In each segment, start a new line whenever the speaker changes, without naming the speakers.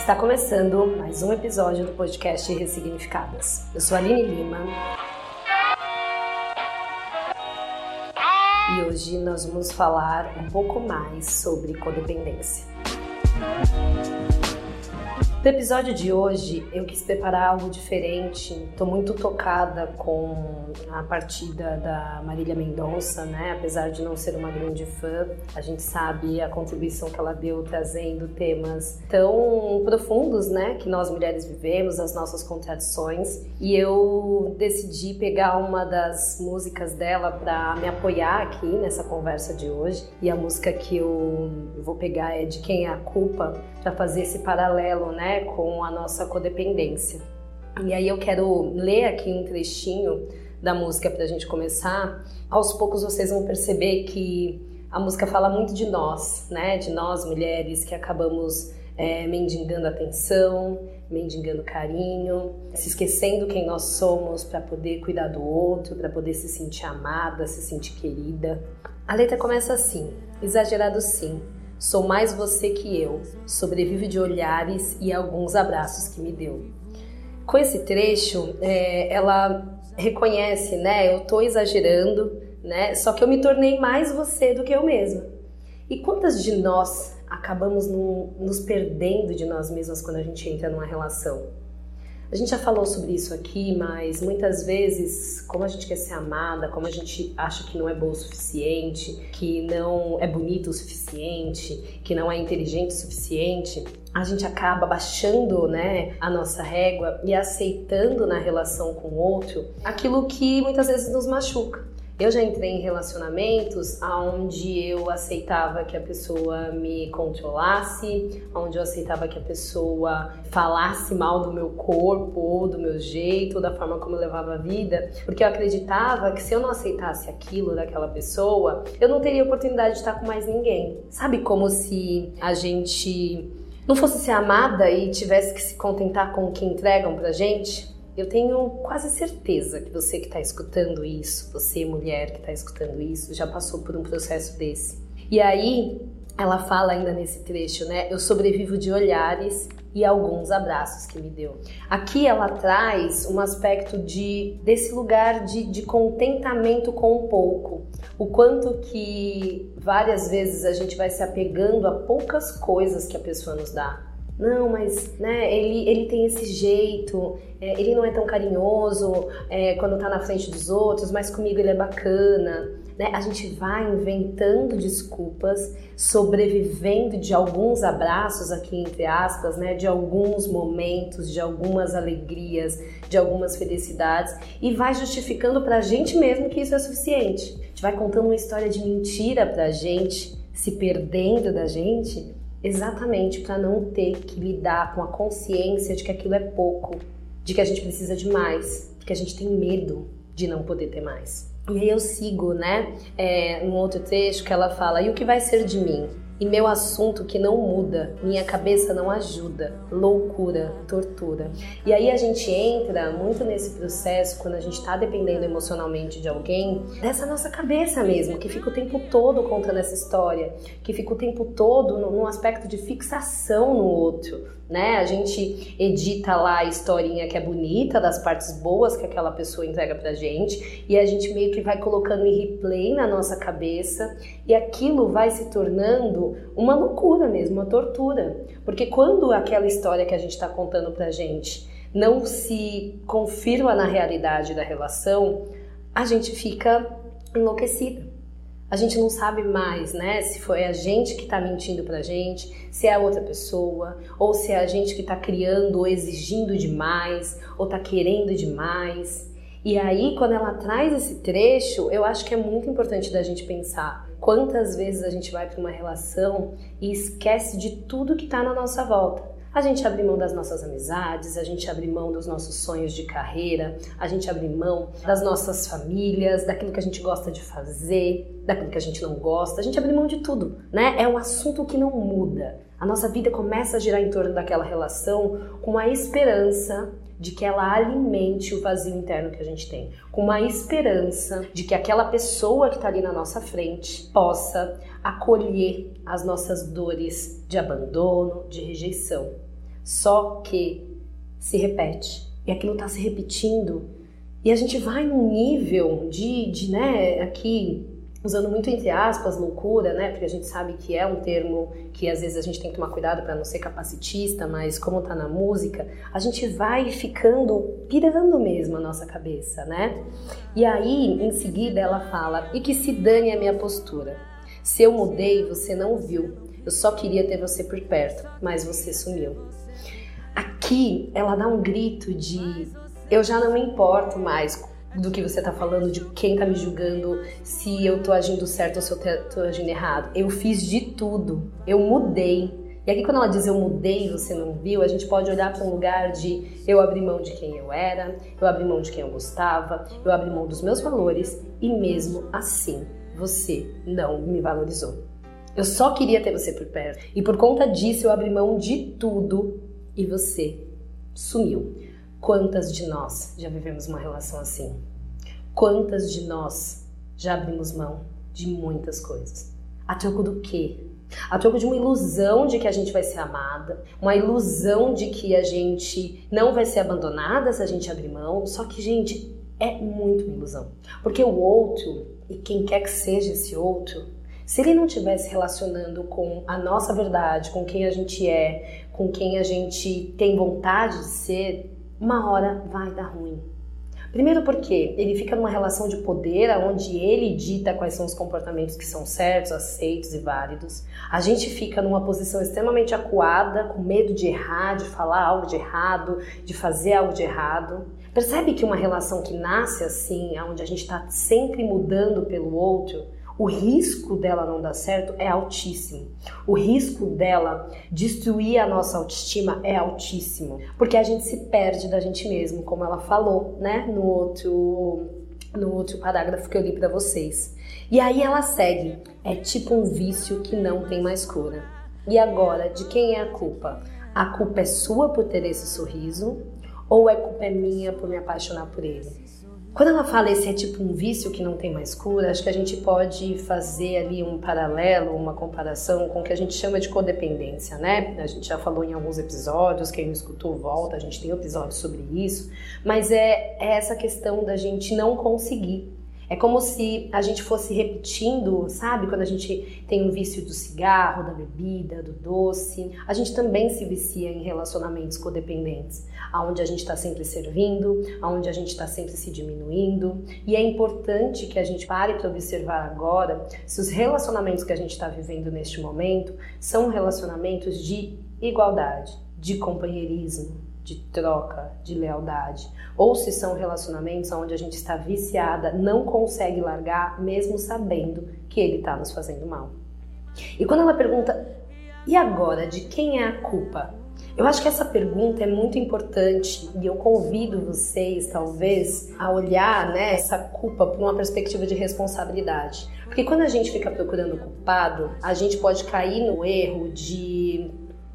Está começando mais um episódio do podcast Ressignificadas. Eu sou a Aline Lima. E hoje nós vamos falar um pouco mais sobre codependência. No episódio de hoje, eu quis preparar algo diferente. Estou muito tocada com a partida da Marília Mendonça, né? Apesar de não ser uma grande fã, a gente sabe a contribuição que ela deu trazendo temas tão profundos, né? Que nós mulheres vivemos, as nossas contradições. E eu decidi pegar uma das músicas dela para me apoiar aqui nessa conversa de hoje. E a música que eu vou pegar é de Quem é a Culpa, para fazer esse paralelo, né? Com a nossa codependência. E aí eu quero ler aqui um trechinho da música para a gente começar. Aos poucos vocês vão perceber que a música fala muito de nós, né? De nós mulheres que acabamos é, mendigando atenção, mendigando carinho, se esquecendo quem nós somos para poder cuidar do outro, para poder se sentir amada, se sentir querida. A letra começa assim: exagerado sim Sou mais você que eu, sobrevivo de olhares e alguns abraços que me deu. Com esse trecho, é, ela reconhece, né? Eu tô exagerando, né? Só que eu me tornei mais você do que eu mesma. E quantas de nós acabamos no, nos perdendo de nós mesmas quando a gente entra numa relação? A gente já falou sobre isso aqui, mas muitas vezes, como a gente quer ser amada, como a gente acha que não é boa o suficiente, que não é bonito o suficiente, que não é inteligente o suficiente, a gente acaba baixando né, a nossa régua e aceitando na relação com o outro aquilo que muitas vezes nos machuca. Eu já entrei em relacionamentos onde eu aceitava que a pessoa me controlasse, onde eu aceitava que a pessoa falasse mal do meu corpo, ou do meu jeito, ou da forma como eu levava a vida, porque eu acreditava que se eu não aceitasse aquilo daquela pessoa, eu não teria oportunidade de estar com mais ninguém. Sabe como se a gente não fosse ser amada e tivesse que se contentar com o que entregam pra gente? Eu tenho quase certeza que você que está escutando isso, você mulher que está escutando isso, já passou por um processo desse. E aí, ela fala ainda nesse trecho, né? Eu sobrevivo de olhares e alguns abraços que me deu. Aqui ela traz um aspecto de desse lugar de, de contentamento com o pouco. O quanto que várias vezes a gente vai se apegando a poucas coisas que a pessoa nos dá não, mas né, ele, ele tem esse jeito, é, ele não é tão carinhoso é, quando tá na frente dos outros, mas comigo ele é bacana. Né? A gente vai inventando desculpas, sobrevivendo de alguns abraços, aqui entre aspas, né, de alguns momentos, de algumas alegrias, de algumas felicidades, e vai justificando pra gente mesmo que isso é suficiente. A gente vai contando uma história de mentira pra gente, se perdendo da gente Exatamente para não ter que lidar com a consciência de que aquilo é pouco, de que a gente precisa de mais, que a gente tem medo de não poder ter mais. E aí eu sigo, né, é, num outro trecho que ela fala: e o que vai ser de mim? E meu assunto que não muda, minha cabeça não ajuda, loucura, tortura. E aí a gente entra muito nesse processo quando a gente está dependendo emocionalmente de alguém, dessa nossa cabeça mesmo, que fica o tempo todo contando essa história, que fica o tempo todo num aspecto de fixação no outro, né? A gente edita lá a historinha que é bonita, das partes boas que aquela pessoa entrega pra gente, e a gente meio que vai colocando em replay na nossa cabeça, e aquilo vai se tornando uma loucura mesmo, uma tortura. Porque quando aquela história que a gente está contando pra gente não se confirma na realidade da relação, a gente fica enlouquecida a gente não sabe mais, né? Se foi a gente que está mentindo pra gente, se é a outra pessoa, ou se é a gente que está criando ou exigindo demais, ou está querendo demais. E aí, quando ela traz esse trecho, eu acho que é muito importante da gente pensar quantas vezes a gente vai para uma relação e esquece de tudo que está na nossa volta. A gente abre mão das nossas amizades, a gente abre mão dos nossos sonhos de carreira, a gente abre mão das nossas famílias, daquilo que a gente gosta de fazer, daquilo que a gente não gosta, a gente abre mão de tudo, né? É um assunto que não muda. A nossa vida começa a girar em torno daquela relação com a esperança de que ela alimente o vazio interno que a gente tem, com uma esperança de que aquela pessoa que está ali na nossa frente possa acolher as nossas dores de abandono, de rejeição. Só que se repete. E aquilo está se repetindo. E a gente vai num nível de, de né, aqui usando muito entre aspas loucura, né? Porque a gente sabe que é um termo que às vezes a gente tem que tomar cuidado para não ser capacitista, mas como tá na música, a gente vai ficando pirando mesmo a nossa cabeça, né? E aí, em seguida, ela fala: "E que se dane a minha postura. Se eu mudei, você não viu. Eu só queria ter você por perto, mas você sumiu." Aqui, ela dá um grito de eu já não me importo mais do que você tá falando, de quem tá me julgando, se eu tô agindo certo ou se eu tô agindo errado. Eu fiz de tudo, eu mudei. E aqui quando ela diz eu mudei você não viu, a gente pode olhar para um lugar de eu abri mão de quem eu era, eu abri mão de quem eu gostava, eu abri mão dos meus valores e mesmo assim você não me valorizou. Eu só queria ter você por perto e por conta disso eu abri mão de tudo e você sumiu. Quantas de nós já vivemos uma relação assim? Quantas de nós já abrimos mão de muitas coisas? A troco do quê? A troco de uma ilusão de que a gente vai ser amada, uma ilusão de que a gente não vai ser abandonada se a gente abrir mão. Só que, gente, é muito uma ilusão. Porque o outro, e quem quer que seja esse outro, se ele não estiver se relacionando com a nossa verdade, com quem a gente é, com quem a gente tem vontade de ser, uma hora vai dar ruim. Primeiro porque ele fica numa relação de poder onde ele dita quais são os comportamentos que são certos, aceitos e válidos. A gente fica numa posição extremamente acuada, com medo de errar, de falar algo de errado, de fazer algo de errado. Percebe que uma relação que nasce assim, onde a gente está sempre mudando pelo outro, o risco dela não dar certo é altíssimo. O risco dela destruir a nossa autoestima é altíssimo, porque a gente se perde da gente mesmo, como ela falou, né, no outro no outro parágrafo que eu li para vocês. E aí ela segue: é tipo um vício que não tem mais cura. E agora, de quem é a culpa? A culpa é sua por ter esse sorriso ou a culpa é minha por me apaixonar por ele? Quando ela fala esse é tipo um vício que não tem mais cura, acho que a gente pode fazer ali um paralelo, uma comparação com o que a gente chama de codependência, né? A gente já falou em alguns episódios, quem não escutou, volta, a gente tem episódios sobre isso, mas é, é essa questão da gente não conseguir é como se a gente fosse repetindo, sabe? Quando a gente tem um vício do cigarro, da bebida, do doce, a gente também se vicia em relacionamentos codependentes, aonde a gente está sempre servindo, aonde a gente está sempre se diminuindo. E é importante que a gente pare para observar agora se os relacionamentos que a gente está vivendo neste momento são relacionamentos de igualdade, de companheirismo, de troca, de lealdade, ou se são relacionamentos onde a gente está viciada, não consegue largar, mesmo sabendo que ele está nos fazendo mal. E quando ela pergunta, e agora, de quem é a culpa? Eu acho que essa pergunta é muito importante e eu convido vocês, talvez, a olhar né, essa culpa por uma perspectiva de responsabilidade. Porque quando a gente fica procurando culpado, a gente pode cair no erro de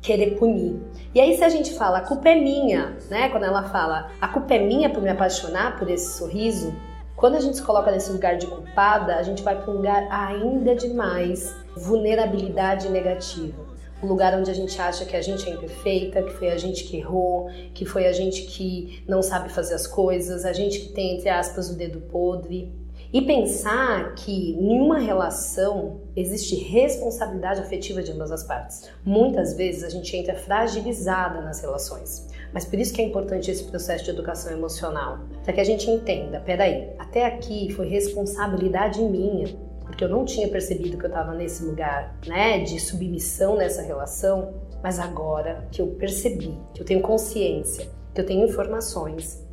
querer punir. E aí se a gente fala, a culpa é minha, né? Quando ela fala, a culpa é minha por me apaixonar por esse sorriso, quando a gente se coloca nesse lugar de culpada, a gente vai para um lugar ainda de mais vulnerabilidade negativa. Um lugar onde a gente acha que a gente é imperfeita, que foi a gente que errou, que foi a gente que não sabe fazer as coisas, a gente que tem, entre aspas, o dedo podre. E pensar que em uma relação existe responsabilidade afetiva de ambas as partes. Muitas vezes a gente entra fragilizada nas relações. Mas por isso que é importante esse processo de educação emocional, para que a gente entenda, peraí, até aqui foi responsabilidade minha, porque eu não tinha percebido que eu estava nesse lugar, né, de submissão nessa relação, mas agora que eu percebi, que eu tenho consciência, que eu tenho informações,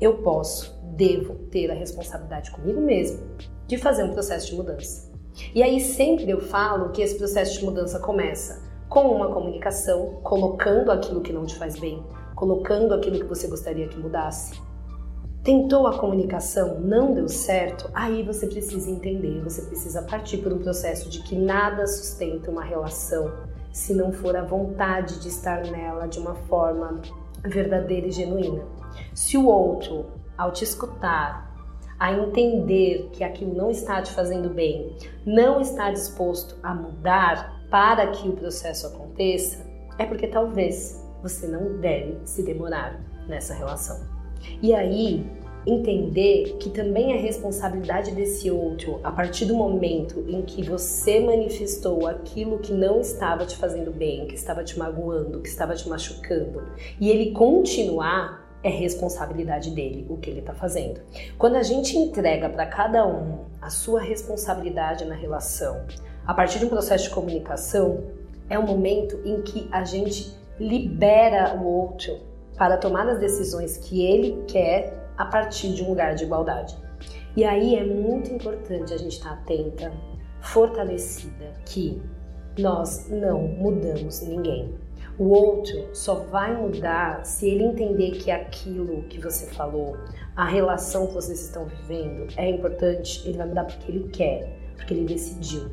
eu posso, devo ter a responsabilidade comigo mesmo de fazer um processo de mudança. E aí sempre eu falo que esse processo de mudança começa com uma comunicação, colocando aquilo que não te faz bem, colocando aquilo que você gostaria que mudasse. Tentou a comunicação, não deu certo, aí você precisa entender, você precisa partir por um processo de que nada sustenta uma relação se não for a vontade de estar nela de uma forma verdadeira e genuína. Se o outro, ao te escutar, a entender que aquilo não está te fazendo bem, não está disposto a mudar para que o processo aconteça, é porque talvez você não deve se demorar nessa relação. E aí, entender que também é responsabilidade desse outro a partir do momento em que você manifestou aquilo que não estava te fazendo bem, que estava te magoando, que estava te machucando, e ele continuar é responsabilidade dele o que ele está fazendo. Quando a gente entrega para cada um a sua responsabilidade na relação, a partir de um processo de comunicação, é o momento em que a gente libera o outro para tomar as decisões que ele quer a partir de um lugar de igualdade. E aí é muito importante a gente estar atenta, fortalecida, que nós não mudamos ninguém. O outro só vai mudar se ele entender que aquilo que você falou, a relação que vocês estão vivendo é importante, ele vai mudar porque ele quer, porque ele decidiu.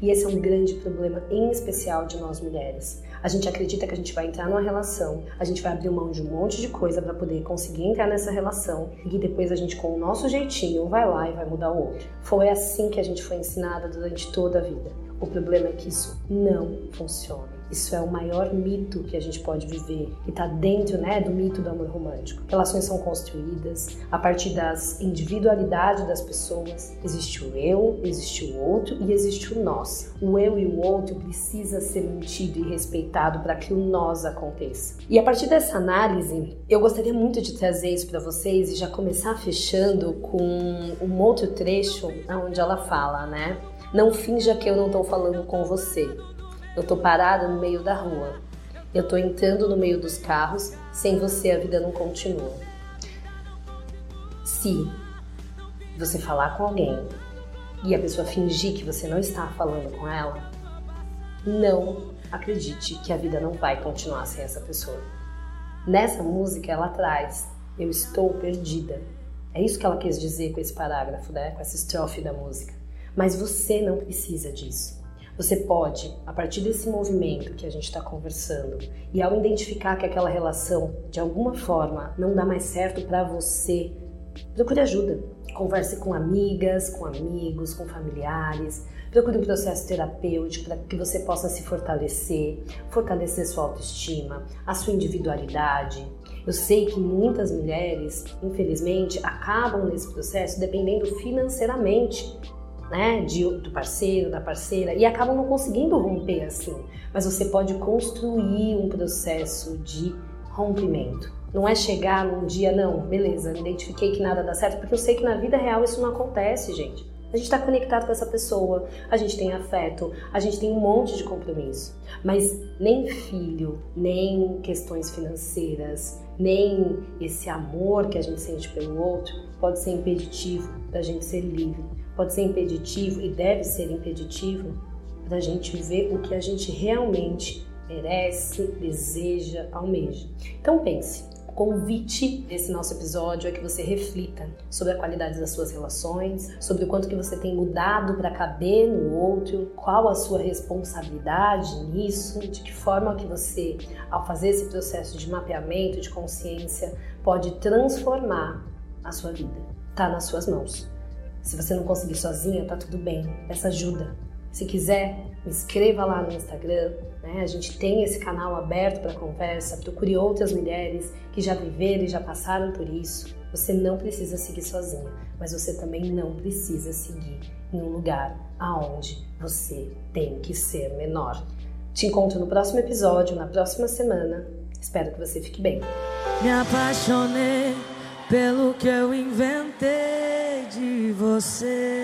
E esse é um grande problema, em especial de nós mulheres. A gente acredita que a gente vai entrar numa relação, a gente vai abrir mão de um monte de coisa para poder conseguir entrar nessa relação e depois a gente, com o nosso jeitinho, vai lá e vai mudar o outro. Foi assim que a gente foi ensinada durante toda a vida. O problema é que isso não funciona. Isso é o maior mito que a gente pode viver, que está dentro né, do mito do amor romântico. Relações são construídas a partir das individualidades das pessoas. Existe o eu, existe o outro e existe o nós. O eu e o outro precisa ser mantido e respeitado para que o nós aconteça. E a partir dessa análise, eu gostaria muito de trazer isso para vocês e já começar fechando com um outro trecho onde ela fala, né? Não finja que eu não estou falando com você. Eu tô parada no meio da rua. Eu tô entrando no meio dos carros. Sem você a vida não continua. Se você falar com alguém e a pessoa fingir que você não está falando com ela, não acredite que a vida não vai continuar sem essa pessoa. Nessa música ela traz eu estou perdida. É isso que ela quis dizer com esse parágrafo, né? com essa estrofe da música. Mas você não precisa disso. Você pode, a partir desse movimento que a gente está conversando, e ao identificar que aquela relação de alguma forma não dá mais certo para você, procure ajuda. Converse com amigas, com amigos, com familiares. Procure um processo terapêutico para que você possa se fortalecer, fortalecer sua autoestima, a sua individualidade. Eu sei que muitas mulheres, infelizmente, acabam nesse processo dependendo financeiramente né, de, do parceiro, da parceira, e acabam não conseguindo romper assim. Mas você pode construir um processo de rompimento. Não é chegar num dia, não, beleza, identifiquei que nada dá certo, porque eu sei que na vida real isso não acontece, gente. A gente está conectado com essa pessoa, a gente tem afeto, a gente tem um monte de compromisso. Mas nem filho, nem questões financeiras, nem esse amor que a gente sente pelo outro pode ser impeditivo da gente ser livre pode ser impeditivo e deve ser impeditivo para a gente ver o que a gente realmente merece, deseja, almeja. Então pense, o convite desse nosso episódio é que você reflita sobre a qualidade das suas relações, sobre o quanto que você tem mudado para caber no outro, qual a sua responsabilidade nisso, de que forma que você, ao fazer esse processo de mapeamento de consciência, pode transformar a sua vida. Está nas suas mãos. Se você não conseguir sozinha, tá tudo bem. Peça ajuda. Se quiser, me inscreva lá no Instagram. Né? A gente tem esse canal aberto para conversa. Procure outras mulheres que já viveram e já passaram por isso. Você não precisa seguir sozinha, mas você também não precisa seguir em um lugar aonde você tem que ser menor. Te encontro no próximo episódio, na próxima semana. Espero que você fique bem.
Me apaixonei pelo que eu inventei de você.